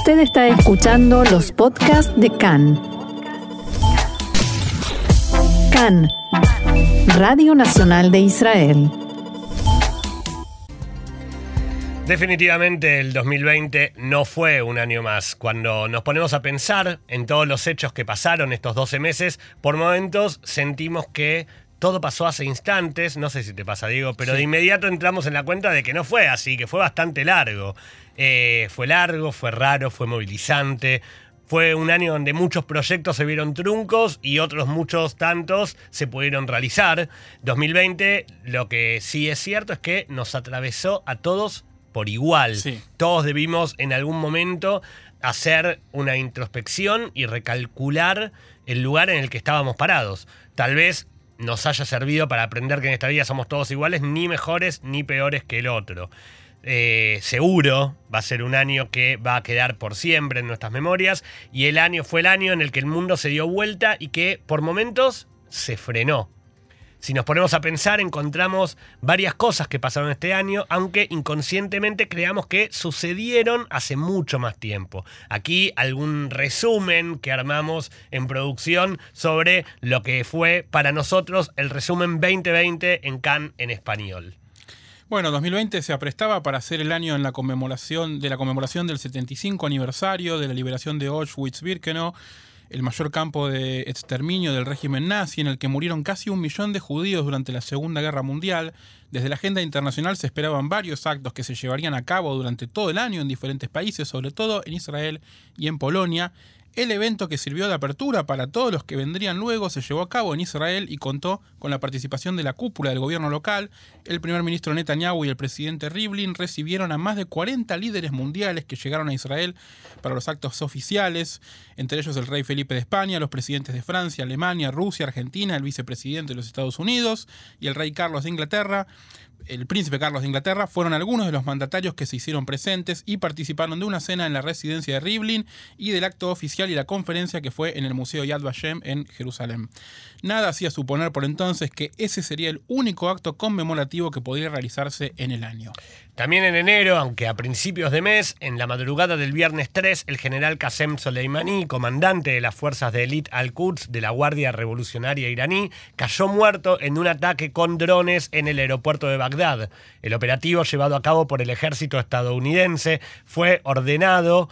Usted está escuchando los podcasts de CAN. CAN, Radio Nacional de Israel. Definitivamente el 2020 no fue un año más. Cuando nos ponemos a pensar en todos los hechos que pasaron estos 12 meses, por momentos sentimos que todo pasó hace instantes, no sé si te pasa Diego, pero de inmediato entramos en la cuenta de que no fue así, que fue bastante largo. Eh, fue largo, fue raro, fue movilizante. Fue un año donde muchos proyectos se vieron truncos y otros muchos tantos se pudieron realizar. 2020, lo que sí es cierto es que nos atravesó a todos por igual. Todos debimos en algún momento hacer una introspección y recalcular el lugar en el que estábamos parados. Tal vez nos haya servido para aprender que en esta vida somos todos iguales, ni mejores ni peores que el otro. Eh, seguro va a ser un año que va a quedar por siempre en nuestras memorias y el año fue el año en el que el mundo se dio vuelta y que por momentos se frenó. Si nos ponemos a pensar, encontramos varias cosas que pasaron este año, aunque inconscientemente creamos que sucedieron hace mucho más tiempo. Aquí algún resumen que armamos en producción sobre lo que fue para nosotros el resumen 2020 en Cannes en español. Bueno, 2020 se aprestaba para ser el año en la conmemoración de la conmemoración del 75 aniversario de la liberación de Auschwitz-Birkenau el mayor campo de exterminio del régimen nazi en el que murieron casi un millón de judíos durante la Segunda Guerra Mundial. Desde la agenda internacional se esperaban varios actos que se llevarían a cabo durante todo el año en diferentes países, sobre todo en Israel y en Polonia, el evento que sirvió de apertura para todos los que vendrían luego se llevó a cabo en Israel y contó con la participación de la cúpula del gobierno local. El primer ministro Netanyahu y el presidente Rivlin recibieron a más de 40 líderes mundiales que llegaron a Israel para los actos oficiales, entre ellos el rey Felipe de España, los presidentes de Francia, Alemania, Rusia, Argentina, el vicepresidente de los Estados Unidos y el rey Carlos de Inglaterra el príncipe Carlos de Inglaterra fueron algunos de los mandatarios que se hicieron presentes y participaron de una cena en la residencia de Rivlin y del acto oficial y la conferencia que fue en el Museo Yad Vashem en Jerusalén. Nada hacía suponer por entonces que ese sería el único acto conmemorativo que podría realizarse en el año. También en enero, aunque a principios de mes, en la madrugada del viernes 3, el general Qasem Soleimani, comandante de las fuerzas de élite Al-Quds de la Guardia Revolucionaria iraní, cayó muerto en un ataque con drones en el aeropuerto de Bagdad. El operativo llevado a cabo por el ejército estadounidense fue ordenado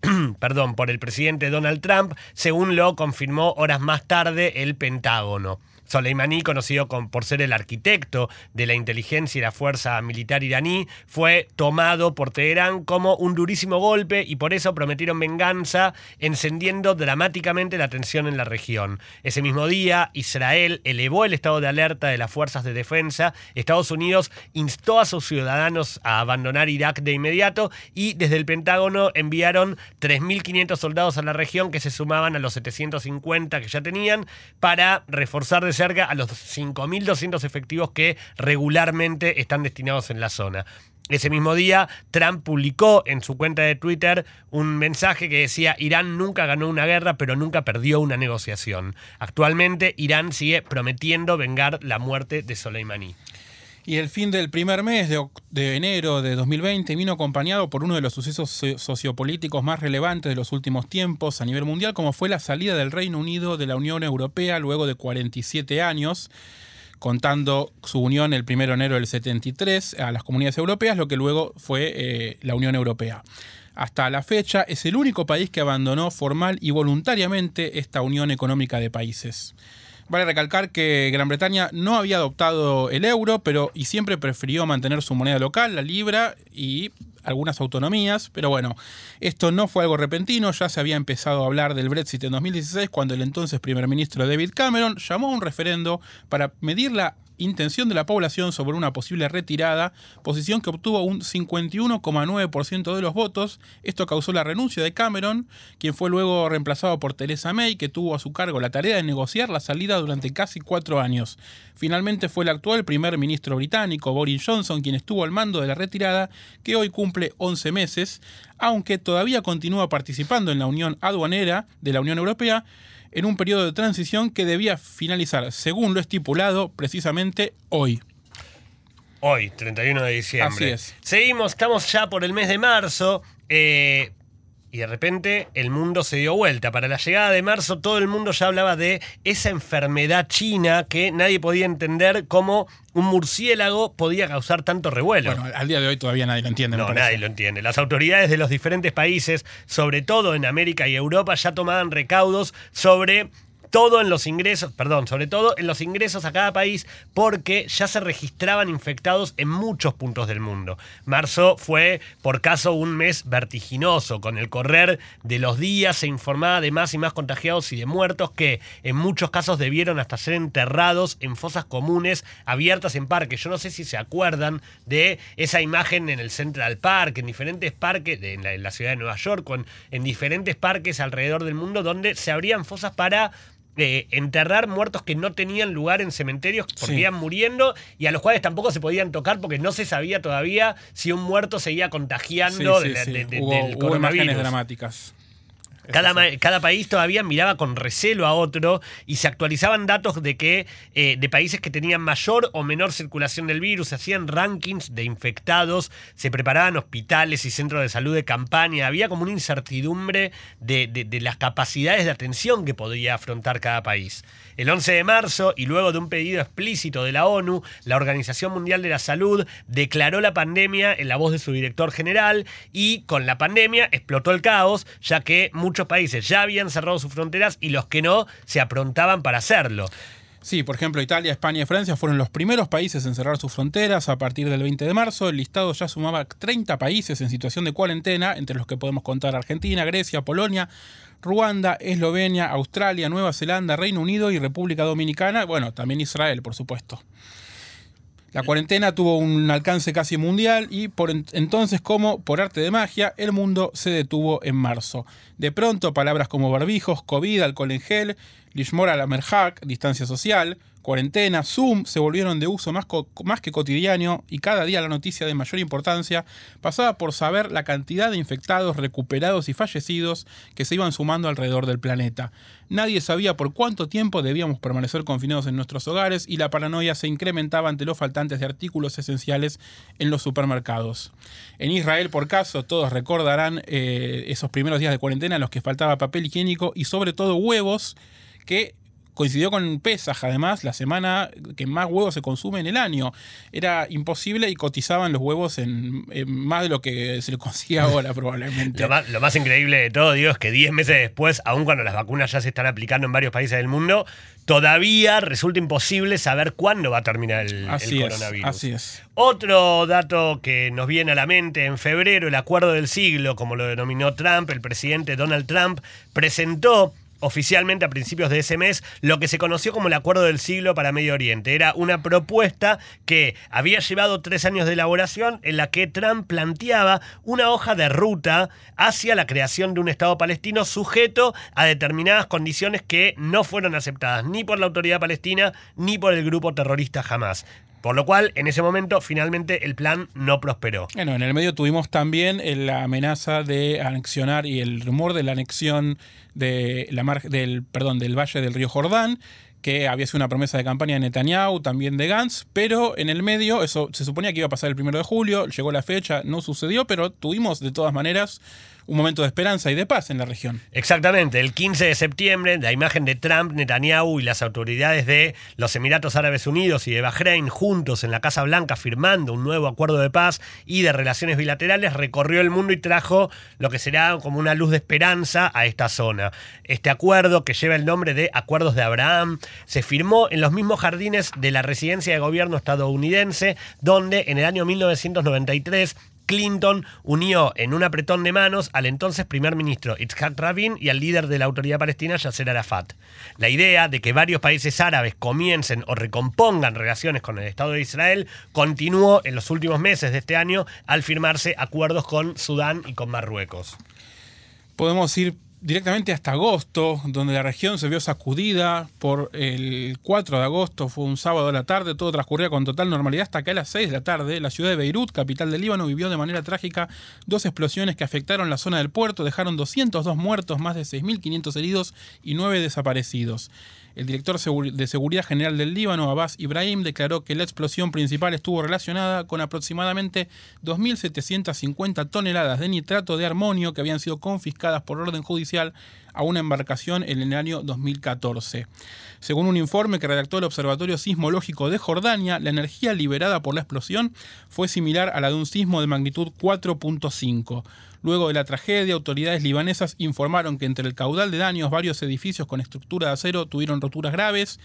perdón, por el presidente Donald Trump, según lo confirmó horas más tarde el Pentágono. Soleimani, conocido por ser el arquitecto de la inteligencia y la fuerza militar iraní, fue tomado por Teherán como un durísimo golpe y por eso prometieron venganza, encendiendo dramáticamente la tensión en la región. Ese mismo día, Israel elevó el estado de alerta de las fuerzas de defensa, Estados Unidos instó a sus ciudadanos a abandonar Irak de inmediato y desde el Pentágono enviaron 3.500 soldados a la región que se sumaban a los 750 que ya tenían para reforzar cerca a los 5.200 efectivos que regularmente están destinados en la zona. Ese mismo día, Trump publicó en su cuenta de Twitter un mensaje que decía, Irán nunca ganó una guerra, pero nunca perdió una negociación. Actualmente, Irán sigue prometiendo vengar la muerte de Soleimani. Y el fin del primer mes de, enero de 2020 vino acompañado por uno de los sucesos sociopolíticos más relevantes de los últimos tiempos a nivel mundial, como fue la salida del Reino Unido de la Unión Europea luego de 47 años contando su unión el 1 de enero del 73 a las comunidades europeas, lo que luego fue eh, la Unión Europea. Hasta la fecha es el único país que abandonó formal y voluntariamente esta unión económica de países. Vale recalcar que Gran Bretaña no había adoptado el euro, pero y siempre prefirió mantener su moneda local, la libra, y algunas autonomías, pero bueno, esto no fue algo repentino, ya se había empezado a hablar del Brexit en 2016 cuando el entonces primer ministro David Cameron llamó a un referendo para medir la intención de la población sobre una posible retirada, posición que obtuvo un 51,9% de los votos. Esto causó la renuncia de Cameron, quien fue luego reemplazado por Theresa May, que tuvo a su cargo la tarea de negociar la salida durante casi cuatro años. Finalmente fue el actual primer ministro británico, Boris Johnson, quien estuvo al mando de la retirada, que hoy cumple 11 meses, aunque todavía continúa participando en la Unión Aduanera de la Unión Europea, en un periodo de transición que debía finalizar, según lo estipulado, precisamente hoy. Hoy, 31 de diciembre. Así es. Seguimos, estamos ya por el mes de marzo. Eh, y de repente el mundo se dio vuelta. Para la llegada de marzo todo el mundo ya hablaba de esa enfermedad china que nadie podía entender cómo un murciélago podía causar tanto revuelo. Bueno, al día de hoy todavía nadie lo entiende. No, nadie lo entiende. Las autoridades de los diferentes países, sobre todo en América y Europa, ya tomaban recaudos sobre todo en los ingresos, perdón, sobre todo en los ingresos a cada país, porque ya se registraban infectados en muchos puntos del mundo. Marzo fue, por caso, un mes vertiginoso. Con el correr de los días se informaba de más y más contagiados y de muertos que en muchos casos debieron hasta ser enterrados en fosas comunes abiertas en parques. Yo no sé si se acuerdan de esa imagen en el Central Park, en diferentes parques, en la, ciudad de Nueva York, en diferentes parques alrededor del mundo, donde se abrían fosas para enterrar muertos que no tenían lugar en cementerios porque iban muriendo y a los cuales tampoco se podían tocar porque no se sabía todavía si un muerto seguía contagiando de, hubo, imágenes dramáticas. Cada, país todavía miraba con recelo a otro y se actualizaban datos de que eh, de países que tenían mayor o menor circulación del virus, se hacían rankings de infectados, se preparaban hospitales y centros de salud de campaña, había como una incertidumbre de las capacidades de atención que podía afrontar cada país. El 11 de marzo, y luego de un pedido explícito de la ONU, la Organización Mundial de la Salud declaró la pandemia en la voz de su director general y con la pandemia explotó el caos, ya que muchos países ya habían cerrado sus fronteras y los que no se aprontaban para hacerlo. Sí, por ejemplo, Italia, España y Francia fueron los primeros países en cerrar sus fronteras a partir del 20 de marzo. El listado ya sumaba 30 países en situación de cuarentena, entre los que podemos contar Argentina, Grecia, Polonia, Ruanda, Eslovenia, Australia, Nueva Zelanda, Reino Unido y República Dominicana, bueno, también Israel, por supuesto. La cuarentena tuvo un alcance casi mundial y por entonces, como por arte de magia, el mundo se detuvo en marzo. De pronto, palabras como barbijos, COVID, alcohol en gel, Lishmor al Merhak, distancia social, cuarentena, Zoom se volvieron de uso más, que cotidiano y cada día la noticia de mayor importancia pasaba por saber la cantidad de infectados, recuperados y fallecidos que se iban sumando alrededor del planeta. Nadie sabía por cuánto tiempo debíamos permanecer confinados en nuestros hogares y la paranoia se incrementaba ante los faltantes de artículos esenciales en los supermercados. En Israel, por caso, todos recordarán eh, esos primeros días de cuarentena en los que faltaba papel higiénico y sobre todo huevos que coincidió con Pesaj, además, la semana que más huevos se consume en el año. Era imposible y cotizaban los huevos en, más de lo que se le consigue ahora, probablemente. Lo más, increíble de todo, digo, es que 10 meses después, aun cuando las vacunas ya se están aplicando en varios países del mundo, todavía resulta imposible saber cuándo va a terminar el, coronavirus. así es. Otro dato que nos viene a la mente, en febrero, el acuerdo del siglo, como lo denominó Trump, el presidente Donald Trump, presentó oficialmente a principios de ese mes lo que se conoció como el Acuerdo del Siglo para Medio Oriente. Era una propuesta que había llevado tres años de elaboración en la que Trump planteaba una hoja de ruta hacia la creación de un Estado palestino sujeto a determinadas condiciones que no fueron aceptadas ni por la autoridad palestina ni por el grupo terrorista Hamas. Por lo cual, en ese momento, finalmente el plan no prosperó. Bueno, en el medio tuvimos también la amenaza de anexionar y el rumor de la anexión de la del, perdón, del Valle del Río Jordán, que había sido una promesa de campaña de Netanyahu, también de Gantz, pero en el medio, eso se suponía que iba a pasar el primero de julio, llegó la fecha, no sucedió, pero tuvimos de todas maneras un momento de esperanza y de paz en la región. Exactamente, el 15 de septiembre, la imagen de Trump, Netanyahu y las autoridades de los Emiratos Árabes Unidos y de Bahrein juntos en la Casa Blanca firmando un nuevo acuerdo de paz y de relaciones bilaterales recorrió el mundo y trajo lo que será como una luz de esperanza a esta zona. Este acuerdo, que lleva el nombre de Acuerdos de Abraham, se firmó en los mismos jardines de la residencia de gobierno estadounidense, donde en el año 1993 Clinton unió en un apretón de manos al entonces primer ministro Itzhak Rabin y al líder de la autoridad palestina Yasser Arafat. La idea de que varios países árabes comiencen o recompongan relaciones con el Estado de Israel continuó en los últimos meses de este año al firmarse acuerdos con Sudán y con Marruecos. Podemos ir directamente hasta agosto, donde la región se vio sacudida por el 4 de agosto, fue un sábado a la tarde, todo transcurría con total normalidad hasta que a las 6 de la tarde la ciudad de Beirut, capital del Líbano, vivió de manera trágica dos explosiones que afectaron la zona del puerto, dejaron 202 muertos, más de 6.500 heridos y 9 desaparecidos. El director de Seguridad General del Líbano, Abbas Ibrahim, declaró que la explosión principal estuvo relacionada con aproximadamente 2.750 toneladas de nitrato de armonio que habían sido confiscadas por orden judicial a una embarcación en el año 2014. Según un informe que redactó el Observatorio Sismológico de Jordania, la energía liberada por la explosión fue similar a la de un sismo de magnitud 4.5. Luego de la tragedia, autoridades libanesas informaron que entre el caudal de daños varios edificios con estructura de acero tuvieron roturas graves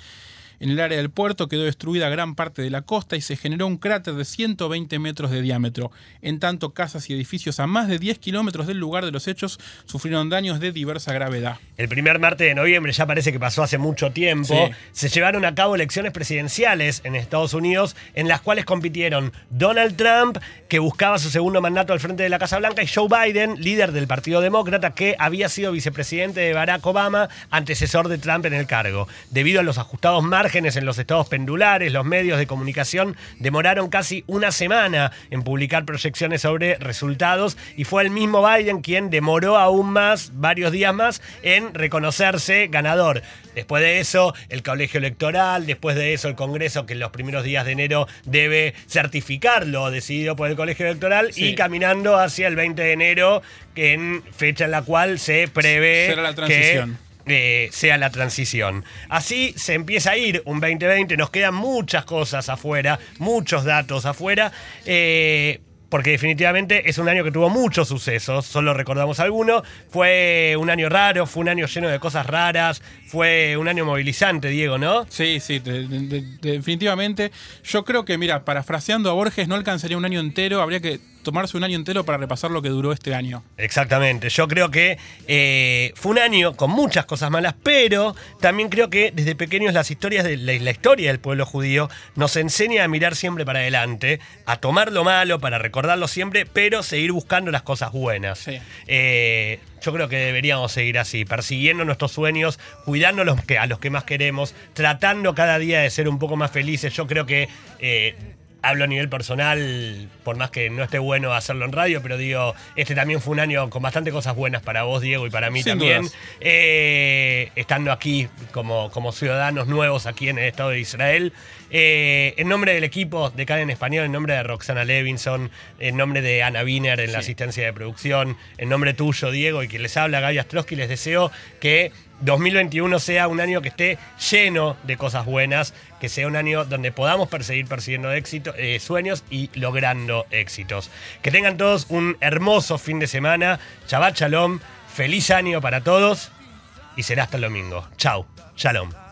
en el área del puerto quedó destruida gran parte de la costa y se generó un cráter de 120 metros de diámetro. En tanto, casas y edificios a más de 10 kilómetros del lugar de los hechos sufrieron daños de diversa gravedad. El primer martes de noviembre, ya parece que pasó hace mucho tiempo, se llevaron a cabo elecciones presidenciales en Estados Unidos en las cuales compitieron Donald Trump, que buscaba su segundo mandato al frente de la Casa Blanca, y Joe Biden, líder del Partido Demócrata, que había sido vicepresidente de Barack Obama, antecesor de Trump en el cargo. Debido a los ajustados márgenes en los estados pendulares, los medios de comunicación demoraron casi una semana en publicar proyecciones sobre resultados y fue el mismo Biden quien demoró aún más, varios días más, en reconocerse ganador. Después de eso, el colegio electoral, después de eso, el Congreso, que en los primeros días de enero debe certificar lo decidido por el colegio electoral y caminando hacia el 20 de enero, en fecha en la cual se prevé la transición. Sea la transición. Así se empieza a ir un 2020, nos quedan muchas cosas afuera, muchos datos afuera. Eh, porque definitivamente es un año que tuvo muchos sucesos, solo recordamos algunos. Fue un año raro, fue un año lleno de cosas raras, fue un año movilizante, Diego, ¿no? Sí, sí, definitivamente. Yo creo que, mira, parafraseando a Borges, no alcanzaría un año entero, habría que tomarse un año entero para repasar lo que duró este año. Exactamente, yo creo que eh, fue un año con muchas cosas malas, pero también creo que desde pequeños las historias de la, historia del pueblo judío nos enseña a mirar siempre para adelante, a tomar lo malo para recordarlo siempre, pero seguir buscando las cosas buenas. Eh, yo creo que deberíamos seguir así, persiguiendo nuestros sueños, cuidando a los que, a los que más queremos, tratando cada día de ser un poco más felices. Yo creo que eh, hablo a nivel personal, por más que no esté bueno hacerlo en radio, pero digo, este también fue un año con bastante cosas buenas para vos, Diego, y para mí también. Eh, estando aquí como, como ciudadanos nuevos aquí en el Estado de Israel. Eh, en nombre del equipo de CAN en Español, en nombre de Roxana Levinson, en nombre de Ana Wiener en la asistencia de producción, en nombre tuyo, Diego, y que les habla Gaby Astrosky, les deseo que 2021 sea un año que esté lleno de cosas buenas, que sea un año donde podamos perseguir persiguiendo éxito, eh, sueños y logrando éxitos. Que tengan todos un hermoso fin de semana. Shabbat Shalom, feliz año para todos y será hasta el domingo. Chau, Shalom.